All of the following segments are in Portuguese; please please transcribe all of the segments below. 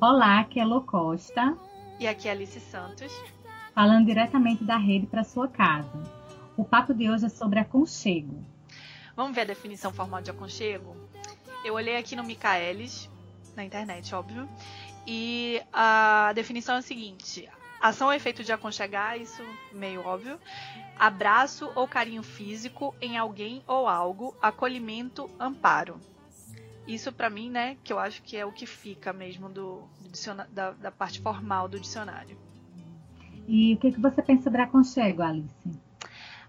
Olá, aqui é Lô Costa. E aqui é Alice Santos. Falando diretamente da rede para sua casa. O papo de hoje é sobre aconchego. Vamos ver a definição formal de aconchego? Eu olhei aqui no Michaelis, na internet, óbvio, e a definição é a seguinte: ação ou efeito de aconchegar, isso meio óbvio. Abraço ou carinho físico em alguém ou algo, acolhimento, amparo. Isso para mim, né, que eu acho que é o que fica mesmo do, do da, da, parte formal do dicionário. E o que, que você pensa sobre aconchego, Alice?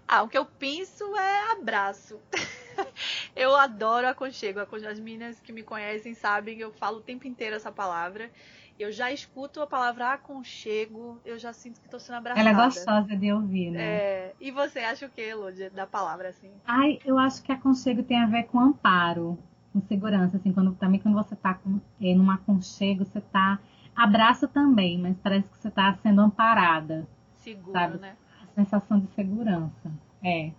Ah, o que eu penso é abraço. eu adoro aconchego. As meninas que me conhecem sabem que eu falo o tempo inteiro essa palavra. Eu já escuto a palavra aconchego, eu já sinto que estou sendo abraçada. Ela é gostosa de ouvir, né? É. E você acha o que, Lud, da palavra assim? Ai, eu acho que aconchego tem a ver com amparo com segurança, assim, quando, também quando você está é, num aconchego, você está abraço também, mas parece que você está sendo amparada. Segura, sabe? né? A sensação de segurança, é.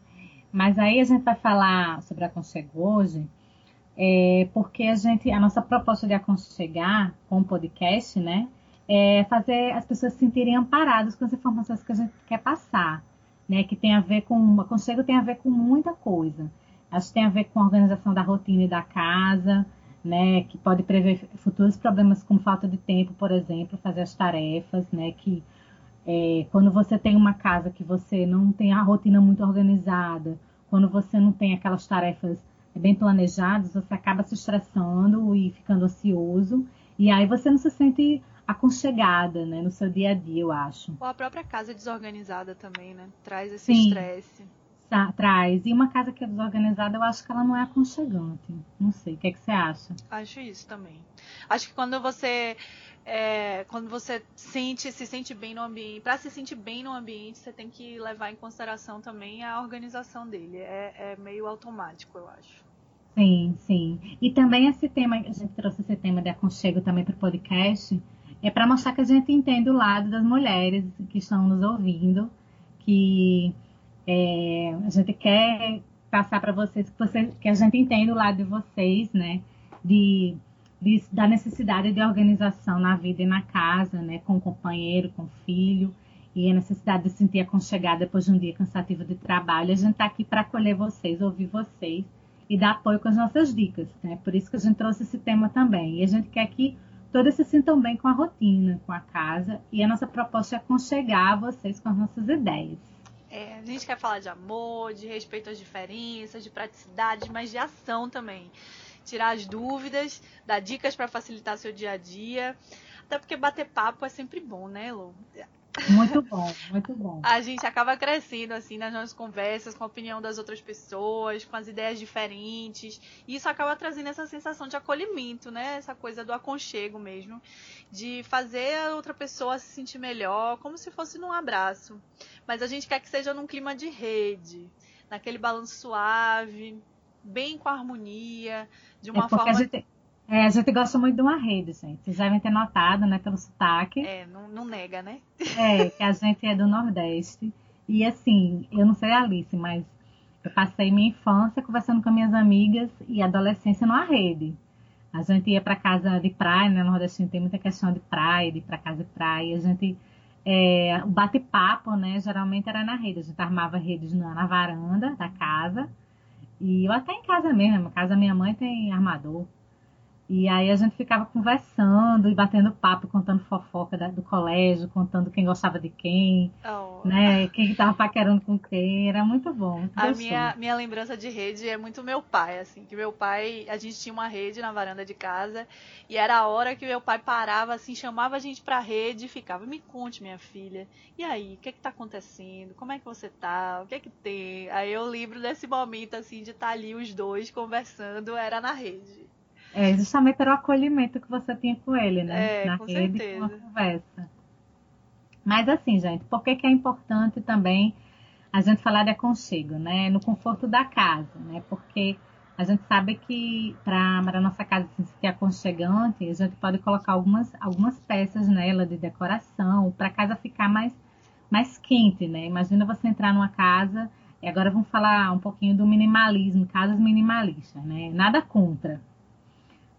Mas aí a gente vai falar sobre aconchego hoje, é, porque a gente, a nossa proposta de aconchegar com o podcast, né, é fazer as pessoas se sentirem amparadas com as informações que a gente quer passar, né, que tem a ver com, aconchego tem a ver com muita coisa. Acho que tem a ver com a organização da rotina e da casa, né, que pode prever futuros problemas como falta de tempo, por exemplo, fazer as tarefas, né, que é, quando você tem uma casa que você não tem a rotina muito organizada, quando você não tem aquelas tarefas bem planejadas, você acaba se estressando e ficando ansioso, e aí você não se sente aconchegada, né, no seu dia a dia, eu acho. Ou a própria casa desorganizada também, né, traz esse estresse traz. E uma casa que é desorganizada, eu acho que ela não é aconchegante. Não sei, o que, é que você acha? Acho isso também. Acho que quando você é, quando você sente, se sente bem no ambiente, para se sentir bem no ambiente, você tem que levar em consideração também a organização dele. É, é meio automático, eu acho. Sim, sim. E também esse tema, a gente trouxe esse tema de aconchego também para o podcast, é para mostrar que a gente entende o lado das mulheres que estão nos ouvindo, que é, a gente quer passar para vocês que, você, que a gente entende o lado de vocês, né? De, de, da necessidade de organização na vida e na casa, né? Com o companheiro, com o filho. E a necessidade de se sentir aconchegada depois de um dia cansativo de trabalho. A gente está aqui para acolher vocês, ouvir vocês e dar apoio com as nossas dicas, né? Por isso que a gente trouxe esse tema também. E a gente quer que todos se sintam bem com a rotina, com a casa. E a nossa proposta é aconchegar vocês com as nossas ideias. É, a gente quer falar de amor, de respeito às diferenças, de praticidade, mas de ação também. Tirar as dúvidas, dar dicas para facilitar seu dia a dia. Até porque bater papo é sempre bom, né, Lu? Muito bom, muito bom. A gente acaba crescendo assim nas nossas conversas, com a opinião das outras pessoas, com as ideias diferentes. E isso acaba trazendo essa sensação de acolhimento, né? Essa coisa do aconchego mesmo, de fazer a outra pessoa se sentir melhor, como se fosse num abraço. Mas a gente quer que seja num clima de rede, naquele balanço suave, bem com harmonia, de uma é forma. É, a gente gosta muito de uma rede, gente. Vocês devem ter notado, né, pelo sotaque. É, não, não nega, né? É, que a gente é do Nordeste. E assim, eu não sei a Alice, mas eu passei minha infância conversando com minhas amigas e adolescência numa rede. A gente ia para casa de praia, né? No Nordeste tem muita questão de praia, de ir para casa de praia. A gente, é, o bate-papo, né? Geralmente era na rede. A gente armava redes na, na varanda da casa. E eu até em casa mesmo. Na casa da minha mãe tem armador. E aí a gente ficava conversando e batendo papo, contando fofoca da, do colégio, contando quem gostava de quem, oh. né? Quem estava paquerando com quem. Era muito bom. Muito a minha, minha lembrança de rede é muito meu pai, assim, que meu pai, a gente tinha uma rede na varanda de casa e era a hora que meu pai parava, assim, chamava a gente pra rede e ficava, me conte, minha filha, e aí, o que é que tá acontecendo? Como é que você tá? O que é que tem? Aí eu lembro desse momento, assim, de estar tá ali os dois conversando, era na rede. É, justamente era o acolhimento que você tinha com ele, né? É, Na com rede, certeza. com conversa. Mas assim, gente, por que, que é importante também a gente falar de aconchego, né? No conforto da casa, né? Porque a gente sabe que para a nossa casa se sentir aconchegante, a gente pode colocar algumas, algumas peças nela de decoração, para a casa ficar mais, mais quente, né? Imagina você entrar numa casa, e agora vamos falar um pouquinho do minimalismo, casas minimalistas, né? Nada contra,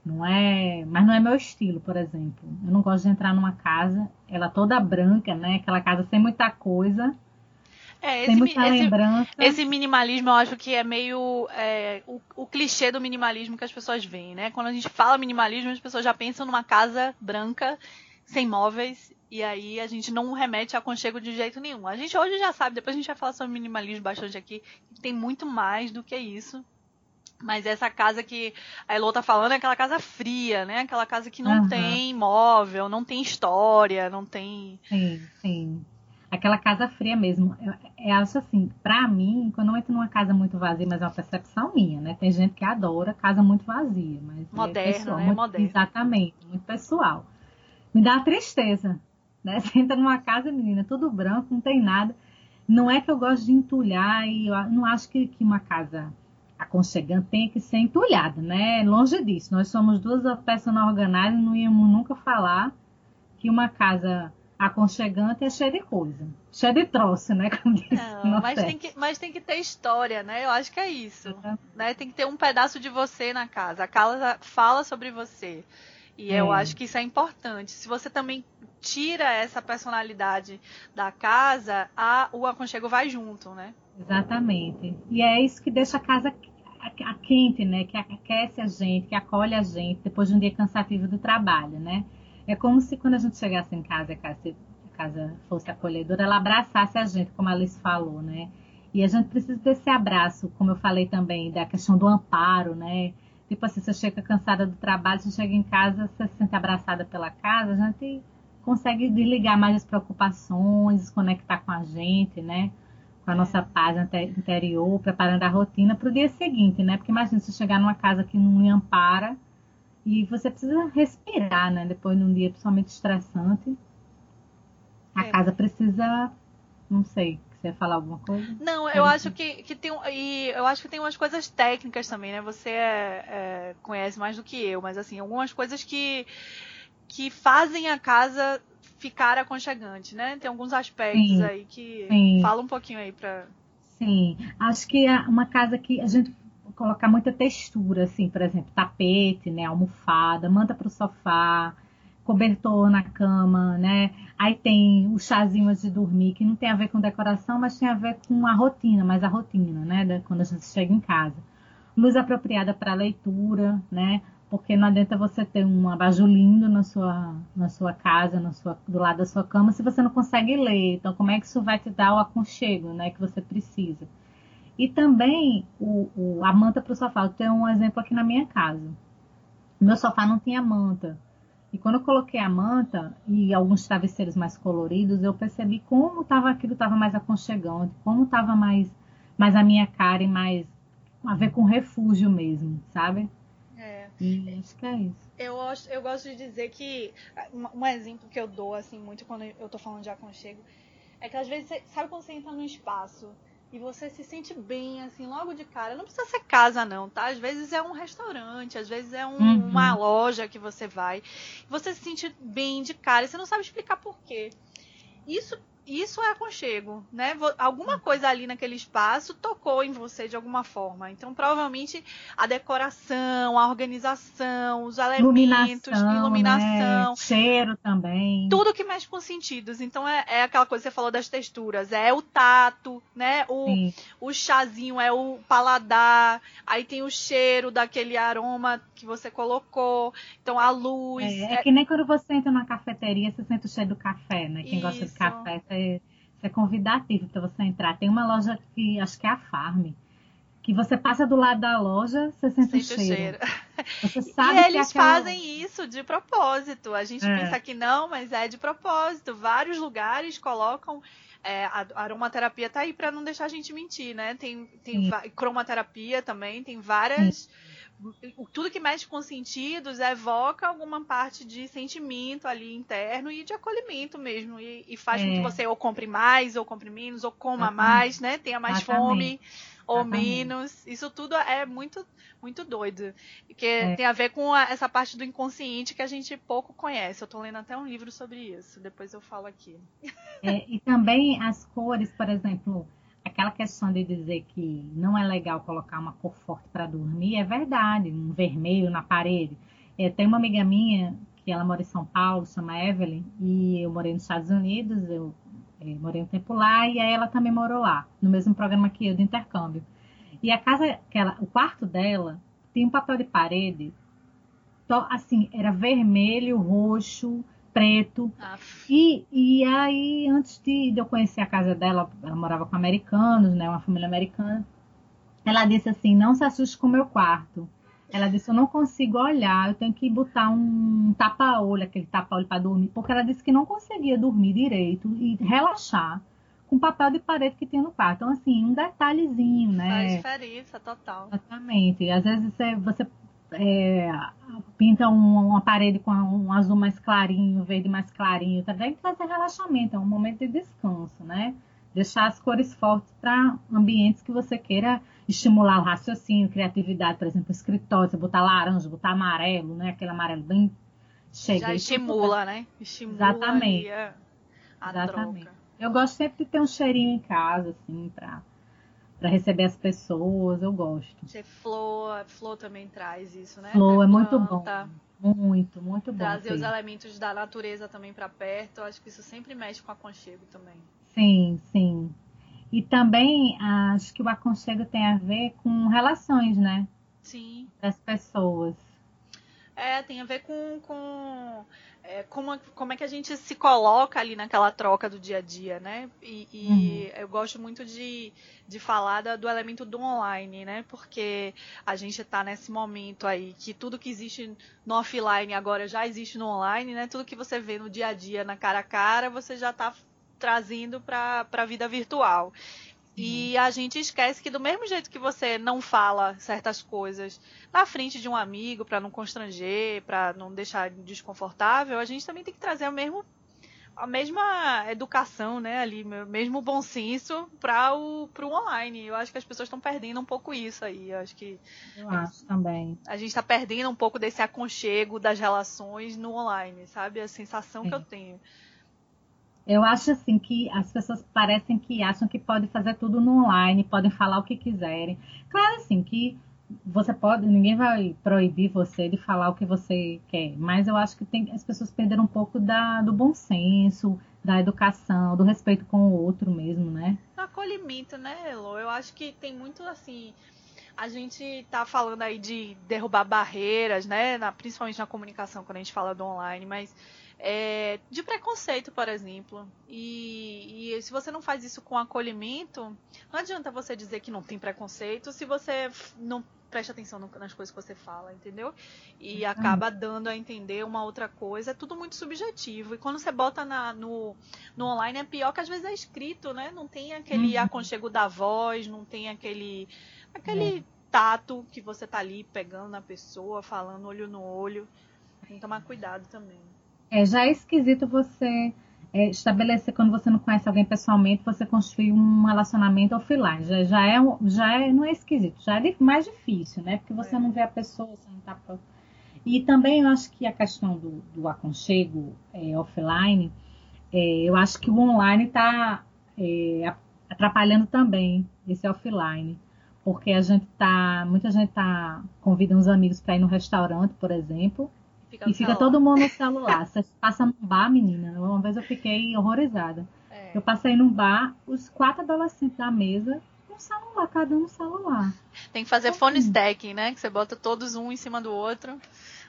Não é, mas não é meu estilo, por exemplo. Eu não gosto de entrar numa casa, ela toda branca, né? Aquela casa sem muita coisa. É, esse, muita esse, lembrança. esse minimalismo eu acho que é meio é, o, o, clichê do minimalismo que as pessoas veem, né? Quando a gente fala minimalismo, as pessoas já pensam numa casa branca, sem móveis, e aí a gente não remete a aconchego de jeito nenhum. A gente hoje já sabe, depois a gente vai falar sobre minimalismo bastante aqui, que tem muito mais do que isso. Mas essa casa que a Elo tá falando é aquela casa fria, né? Aquela casa que não uhum. tem móvel, não tem história, não tem. Sim, sim. Aquela casa fria mesmo. Eu, eu acho assim, pra mim, quando eu entro numa casa muito vazia, mas é uma percepção minha, né? Tem gente que adora casa muito vazia. Mas é Moderno, é pessoal, né? Muito, Moderno. Exatamente, muito pessoal. Me dá uma tristeza, né? Você entra numa casa, menina, tudo branco, não tem nada. Não é que eu gosto de entulhar e eu não acho que, que uma casa aconchegante tem que ser entulhada, né? Longe disso. Nós somos duas personal organizadas e não íamos nunca falar que uma casa aconchegante é cheia de coisa. Cheia de troço, né? Não, mas, tem que, mas tem que ter história, né? Eu acho que é isso. Uhum. Né? Tem que ter um pedaço de você na casa. A casa fala sobre você. E é. eu acho que isso é importante. Se você também tira essa personalidade da casa, a, o aconchego vai junto, né? Exatamente. E é isso que deixa a casa a quente, né? Que aquece a gente, que acolhe a gente depois de um dia cansativo do trabalho, né? É como se quando a gente chegasse em casa, casa, a casa fosse acolhedora, ela abraçasse a gente, como a Alice falou, né? E a gente precisa desse abraço, como eu falei também, da questão do amparo, né? Tipo assim, você chega cansada do trabalho, você chega em casa, você se sente abraçada pela casa, a gente consegue desligar mais as preocupações, desconectar com a gente, né? Com a nossa paz interior, preparando a rotina para o dia seguinte, né? Porque imagina você chegar numa casa que não lhe ampara e você precisa respirar, né? Depois de um dia principalmente estressante. A é. casa precisa, não sei, você ia falar alguma coisa? Não, eu acho que, que tem e eu acho que tem umas coisas técnicas também, né? Você é, é, conhece mais do que eu, mas assim, algumas coisas que que fazem a casa ficar aconchegante, né? Tem alguns aspectos sim, aí que sim. fala um pouquinho aí para. Sim, acho que é uma casa que a gente colocar muita textura, assim, por exemplo, tapete, né, almofada, manta para o sofá, cobertor na cama, né? Aí tem o chazinho de dormir, que não tem a ver com decoração, mas tem a ver com a rotina, mais a rotina, né? Quando a gente chega em casa. Luz apropriada para leitura, né? Porque não adianta você ter um abajur lindo na sua, na sua casa, na sua, do lado da sua cama, se você não consegue ler. Então, como é que isso vai te dar o aconchego né, que você precisa? E também o, o a manta para o sofá. Eu tenho um exemplo aqui na minha casa. Meu sofá não tinha manta. E quando eu coloquei a manta e alguns travesseiros mais coloridos, eu percebi como tava, aquilo estava mais aconchegante, como estava mais, mais a minha cara e mais a ver com refúgio mesmo, sabe? Acho que é isso. Eu, eu gosto de dizer que um, um, exemplo que eu dou assim muito quando eu tô falando de aconchego é que às vezes você, sabe quando você entra num espaço e você se sente bem assim logo de cara, não precisa ser casa não, tá? Às vezes é um restaurante, às vezes é um, uhum. uma loja que você vai, você se sente bem de cara e você não sabe explicar por quê. Isso isso é aconchego, né? Alguma coisa ali naquele espaço tocou em você de alguma forma. Então, provavelmente a decoração, a organização, os elementos, iluminação, iluminação né? cheiro também. Tudo que mexe com os sentidos. Então, é, é, aquela coisa que você falou das texturas. É o tato, né? O, o chazinho é o paladar. Aí tem o cheiro daquele aroma que você colocou. Então, a luz. É, é, é que nem quando você entra numa cafeteria, você sente o cheiro do café, né? Quem Isso. gosta de café, você é convidativo para você entrar. Tem uma loja que acho que é a Farm. Que você passa do lado da loja, você sente, sente o cheiro. cheiro. Você sabe e eles aquela... fazem isso de propósito. A gente é. pensa que não, mas é de propósito. Vários lugares colocam é, a aromaterapia tá aí para não deixar a gente mentir, né? Tem, tem cromaterapia também, tem várias. Sim tudo que mexe com sentidos evoca alguma parte de sentimento ali interno e de acolhimento mesmo. E, e faz é. com que é. você ou compre mais, ou compre menos, ou coma Exatamente. mais, né? Tenha mais Exatamente. fome ou Exatamente. menos. Isso tudo é muito, muito doido. Porque é. tem a ver com a, essa parte do inconsciente que a gente pouco conhece. Eu estou lendo até um livro sobre isso, depois eu falo aqui. É, e também as cores, por exemplo aquela questão de dizer que não é legal colocar uma cor forte para dormir é verdade, um vermelho na parede. É, tem uma amiga minha que ela mora em São Paulo, chama Evelyn, e eu morei nos Estados Unidos, eu é, morei um tempo lá, e aí ela também morou lá, no mesmo programa que eu, de intercâmbio. E a casa, que ela, o quarto dela, tem um papel de parede, assim, era vermelho, roxo, preto. E, e aí, antes de, de, eu conhecer a casa dela, ela morava com americanos, né? Uma família americana. Ela disse assim: não se assuste com o meu quarto. Ela disse: Eu não consigo olhar, eu tenho que botar um tapa-olho, aquele tapa-olho para dormir, porque ela disse que não conseguia dormir direito e relaxar com o papel de parede que tinha no quarto. Então, assim, um detalhezinho, né? Faz diferença total. Exatamente. Às vezes você, você é, pinta um, uma parede com um azul mais clarinho, verde mais clarinho, também fazer relaxamento, é um momento de descanso, né? Deixar as cores fortes para ambientes que você queira estimular o raciocínio, criatividade, por exemplo, escritório, você botar laranja, botar amarelo, né? Aquele amarelo bem chega. Já estimula, né? Estimula Exatamente. A, a Exatamente. Troca. Eu gosto sempre de ter um cheirinho em casa, assim, para para receber as pessoas, eu gosto. Você flor, flor também traz isso, né? Flor é muito bom. Muito, muito bom. Trazer sim. os elementos da natureza também para perto, eu acho que isso sempre mexe com aconchego também. Sim, sim. E também acho que o aconchego tem a ver com relações, né? Sim. Das pessoas. É, tem a ver com, com é, como, como é que a gente se coloca ali naquela troca do dia a dia, né? E, e uhum. eu gosto muito de, de falar da, do elemento do online, né? Porque a gente está nesse momento aí que tudo que existe no offline agora já existe no online, né? Tudo que você vê no dia a dia, na cara a cara, você já está trazendo para a vida virtual. E a gente esquece que do mesmo jeito que você não fala certas coisas na frente de um amigo para não constranger, para não deixar desconfortável, a gente também tem que trazer o mesmo a mesma educação, né, ali, mesmo bom senso para o pro online. Eu acho que as pessoas estão perdendo um pouco isso aí. Eu acho que Eu acho também. A gente está perdendo um pouco desse aconchego das relações no online, sabe? A sensação que eu tenho. Eu acho assim que as pessoas parecem que acham que pode fazer tudo no online, podem falar o que quiserem. Claro, assim, que você pode, ninguém vai proibir você de falar o que você quer, mas eu acho que tem, as pessoas perderam um pouco da, do bom senso, da educação, do respeito com o outro mesmo, né? Acolhimento, né, Elo? Eu acho que tem muito assim. A gente tá falando aí de derrubar barreiras, né? Na, principalmente na comunicação, quando a gente fala do online, mas é, de preconceito, por exemplo. E, e, se você não faz isso com acolhimento, não adianta você dizer que não tem preconceito se você não presta atenção no, nas coisas que você fala, entendeu? E acaba dando a entender uma outra coisa. É tudo muito subjetivo. E quando você bota na, no, no online é pior que às vezes é escrito, né? Não tem aquele uhum. aconchego da voz, não tem aquele. aquele é. tato que você tá ali pegando na pessoa, falando olho no olho. Tem que tomar cuidado também. É, já é esquisito você é, estabelecer, quando você não conhece alguém pessoalmente, você construir um relacionamento offline. Já, já, é, já é, não é esquisito, já é mais difícil, né? Porque você é. não vê a pessoa, você não tá. E também eu acho que a questão do, do aconchego é, offline, é, eu acho que o online está é, atrapalhando também esse offline. Porque a gente tá. Muita gente tá convida uns amigos para ir no restaurante, por exemplo Fica e fica todo mundo no celular. Você passa num bar, menina. Uma vez eu fiquei horrorizada. É. Eu passei num bar, os quatro adolescentes da mesa um celular, cada um no celular. Tem que fazer então, phone stacking, né? Que você bota todos um em cima do outro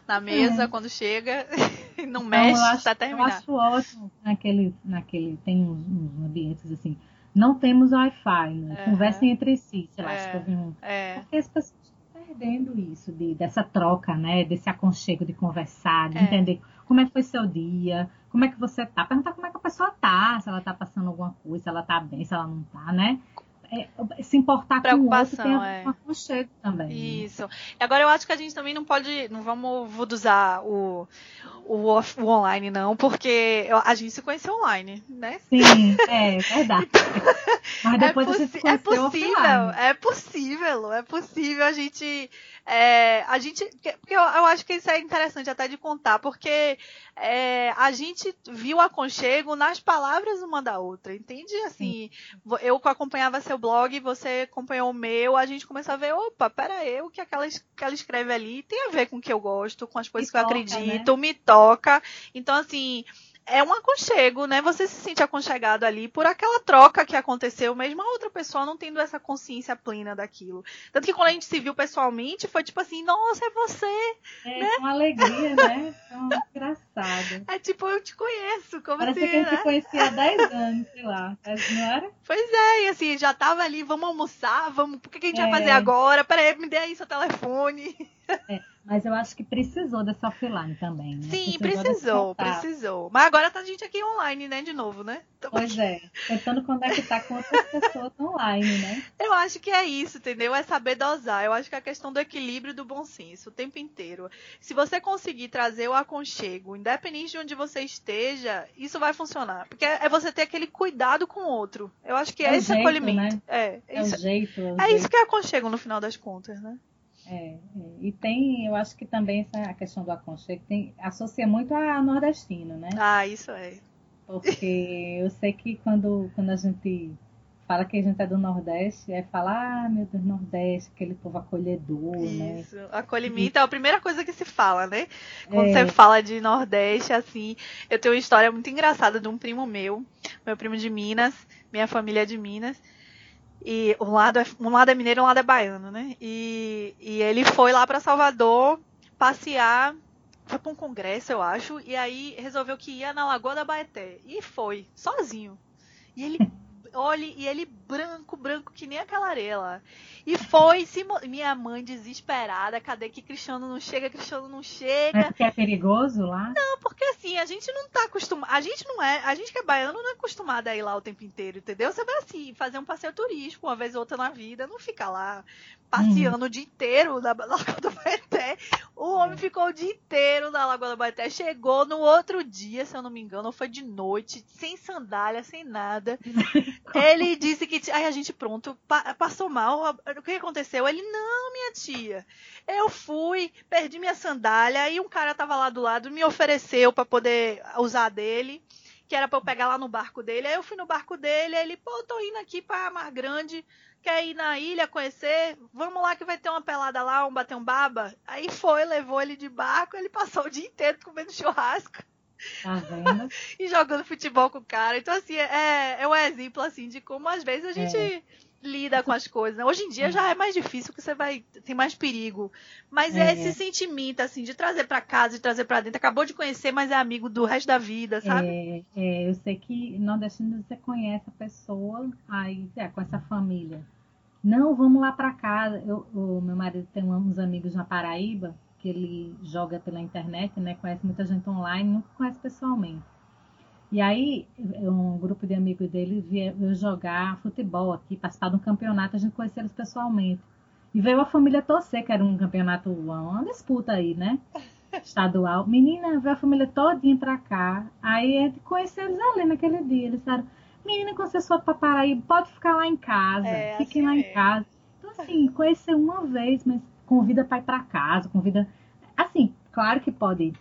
na mesa é. quando chega e não então, mexe acho, até terminar. Eu acho ótimo naquele, naquele tem uns, uns ambientes assim. Não temos Wi-Fi, né? Uhum. Conversem entre si, sei lá, é. um... é. Porque as pessoas perdendo isso, de, dessa troca, né? Desse aconchego de conversar, de é. entender como é que foi seu dia, como é que você tá, perguntar como é que a pessoa tá, se ela tá passando alguma coisa, se ela tá bem, se ela não tá, né? É, se importar com o outro tem é. aconchego também. Isso. E agora eu acho que a gente também não pode, não vamos usar o, o, off, o online, não, porque a gente se conheceu online, né? Sim, é verdade. Mas é depois é, possi é possível, offline. é possível, é possível a gente é, a gente. Porque eu, eu, acho que isso é interessante até de contar, porque é, a gente viu aconchego nas palavras uma da outra, entende? Assim, Sim. eu acompanhava seu blog, você acompanhou o meu, a gente começou a ver, opa, pera aí, o que, aquela, que ela escreve ali tem a ver com o que eu gosto, com as coisas me que eu toca, acredito, né? me toca. Então, assim é um aconchego, né? Você se sente aconchegado ali por aquela troca que aconteceu, mesmo a outra pessoa não tendo essa consciência plena daquilo. Tanto que quando a gente se viu pessoalmente, foi tipo assim, nossa, é você! É, né? uma alegria, né? É engraçado. É tipo, eu te conheço, como Parece assim, que a gente né? se conhecia há 10 anos, sei lá. Não era? Pois é, e assim, já tava ali, vamos almoçar, vamos, o que, que a gente é. vai fazer agora? Peraí, me dê aí seu telefone. É. Mas eu acho que precisou dessa offline também, né? Sim, precisou, precisou, precisou. Mas agora tá a gente aqui online, né, de novo, né? Pois é, tentando conectar com outras pessoas online, né? Eu acho que é isso, entendeu? É saber dosar. Eu acho que é a questão do equilíbrio do bom senso o tempo inteiro. Se você conseguir trazer o aconchego, independente de onde você esteja, isso vai funcionar. Porque é você ter aquele cuidado com o outro. Eu acho que é, é esse jeito, acolhimento. Né? É, é, isso, o jeito. É, é jeito. isso que é aconchego no final das contas, né? É, é, e tem, eu acho que também essa a questão do aconchego tem, associa muito a nordestino, né? Ah, isso é. Porque eu sei que quando, quando a gente fala que a gente é do Nordeste, é falar, ah, meu Deus, Nordeste, aquele povo acolhedor, né? Isso, né? acolhimento é a primeira coisa que se fala, né? Quando é. você fala de Nordeste, assim, eu tenho uma história muito engraçada de um primo meu, meu primo de Minas, minha família é de Minas, e um lado é, um lado é mineiro um lado é baiano, né? E, e ele foi lá para Salvador passear, foi para um congresso, eu acho, e aí resolveu que ia na Lagoa da Baeté. E foi, sozinho. E ele olhe, e ele branco, branco, que nem aquela areia lá. E foi, se, minha mãe desesperada, cadê que Cristiano não chega, Cristiano não chega. É porque é perigoso lá? Não, porque assim, a gente não tá acostumado, a gente não é, a gente que é baiano não é acostumado a ir lá o tempo inteiro, entendeu? Você vai assim, fazer um passeio turístico uma vez ou outra na vida, não fica lá passeando uhum. o dia inteiro na Lagoa do Baeté. O homem é. ficou o dia inteiro na Lagoa do Baeté. Chegou no outro dia, se eu não me engano, foi de noite, sem sandália, sem nada. Ele disse que. Aí a gente, pronto, pa passou mal. O que aconteceu? Ele, não, minha tia. Eu fui, perdi minha sandália. Aí um cara tava lá do lado, me ofereceu para poder usar dele que era para eu pegar lá no barco dele. Aí eu fui no barco dele, aí ele, pô, tô indo aqui pra Mar Grande, quer ir na ilha conhecer? Vamos lá que vai ter uma pelada lá, um bater um baba. Aí foi, levou ele de barco, ele passou o dia inteiro comendo churrasco. Tá vendo? e jogando futebol com o cara. Então, assim, é, é um exemplo, assim, de como às vezes a gente é lida com as coisas. Né? Hoje em dia já é mais difícil, que você vai tem mais perigo. Mas é, é esse sentimento assim de trazer para casa, de trazer para dentro. Acabou de conhecer, mas é amigo do resto da vida, sabe? É, é eu sei que nordestino você conhece a pessoa aí é, com essa família. Não, vamos lá para casa. Eu, o meu marido tem uns amigos na Paraíba que ele joga pela internet, né? Conhece muita gente online, nunca conhece pessoalmente. E aí, um grupo de amigos dele veio jogar futebol aqui, participar de um campeonato, a gente conheceu eles pessoalmente. E veio a família torcer, que era um campeonato, uma disputa aí, né? Estadual. Menina, veio a família todinha pra cá. Aí a gente conheceu eles ali naquele dia. Eles disseram, menina, quando você for pra Paraíba, pode ficar lá em casa. É, Fiquem assim lá em casa. Então, assim, conhecer uma vez, mas convida pra ir pra casa, convida. Assim, claro que pode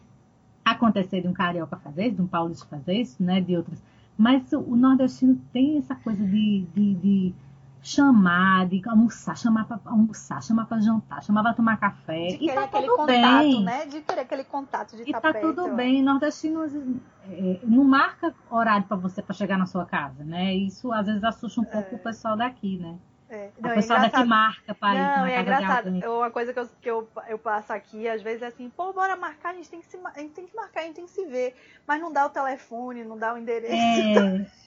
acontecer de um carioca fazer isso, de um paulista fazer isso, né, de outros. Mas o nordestino tem essa coisa de, de, de chamar, de almoçar, chamar para almoçar, chamar para jantar, chamar para tomar café. De e tá aquele tudo contato, bem. né? De querer aquele contato de E tá tudo bem. Nordestino é, não marca horário para você para chegar na sua casa, né? Isso às vezes assusta um pouco é. o pessoal daqui, né? É. Não, a pessoa é daqui marca para ir Não, é engraçado. Uma coisa que, eu, que eu, eu passo aqui, às vezes é assim, pô, bora marcar, a gente, tem que se, a gente tem que marcar, a gente tem que se ver. Mas não dá o telefone, não dá o endereço.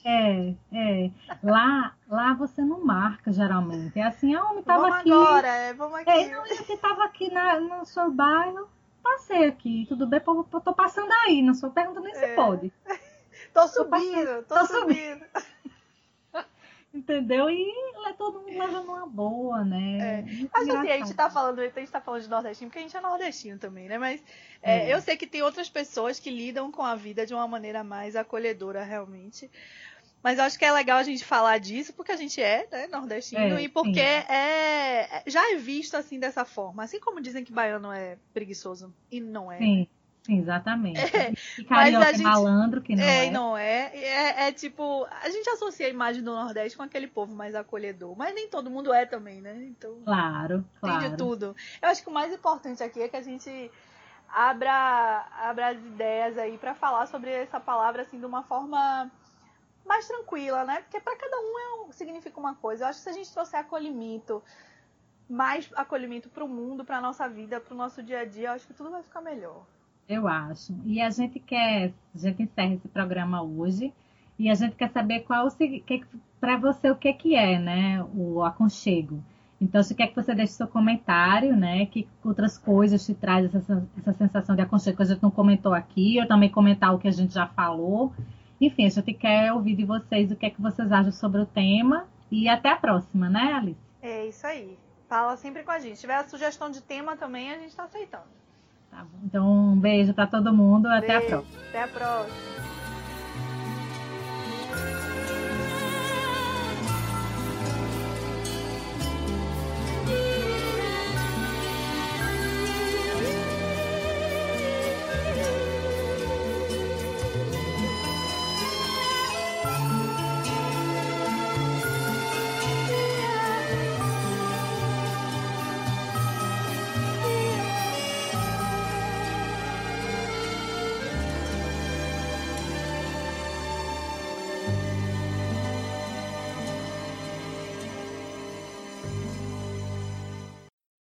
É, é, é. Lá, lá você não marca, geralmente. É assim, ah, homem tava vamos aqui. Agora, é, vamos aqui. É, não, você tava aqui na, no seu bairro, passei aqui, tudo bem, tô, tô passando aí, não sou perguntando nem é. se pode. tô subindo, tô, tô subindo. subindo. Entendeu? E todo mundo levando uma boa, né? É. Mas assim, a gente tá falando, a gente tá falando de nordestino porque a gente é nordestino também, né? Mas é, é. eu sei que tem outras pessoas que lidam com a vida de uma maneira mais acolhedora, realmente. Mas eu acho que é legal a gente falar disso porque a gente é né, nordestino é, e porque é, é, já é visto assim dessa forma. Assim como dizem que baiano é preguiçoso e não é. Sim. Exatamente. É, e carioca gente, malandro, que não é. É, não é. é. É tipo, a gente associa a imagem do Nordeste com aquele povo mais acolhedor, mas nem todo mundo é também, né? Então. Claro, claro. Tem de tudo. Eu acho que o mais importante aqui é que a gente abra, abra as ideias aí para falar sobre essa palavra assim de uma forma mais tranquila, né? Porque para cada um é, significa uma coisa. Eu acho que se a gente trouxer acolhimento, mais acolhimento para o mundo, para nossa vida, para o nosso dia a dia, eu acho que tudo vai ficar melhor. Eu acho. E a gente quer, a gente encerra esse programa hoje e a gente quer saber qual para você o que que é, né, o aconchego. Então, se quer que você deixe seu comentário, né, que outras coisas te traz essa, essa sensação de aconchego que a gente não comentou aqui, ou também comentar o que a gente já falou. Enfim, a gente quer ouvir de vocês o que é que vocês acham sobre o tema e até a próxima, né, Alice? É isso aí. Fala sempre com a gente. Se tiver a sugestão de tema também, a gente está aceitando. Tá bom. Então, um beijo para todo mundo. Até beijo. a próxima. Até a próxima.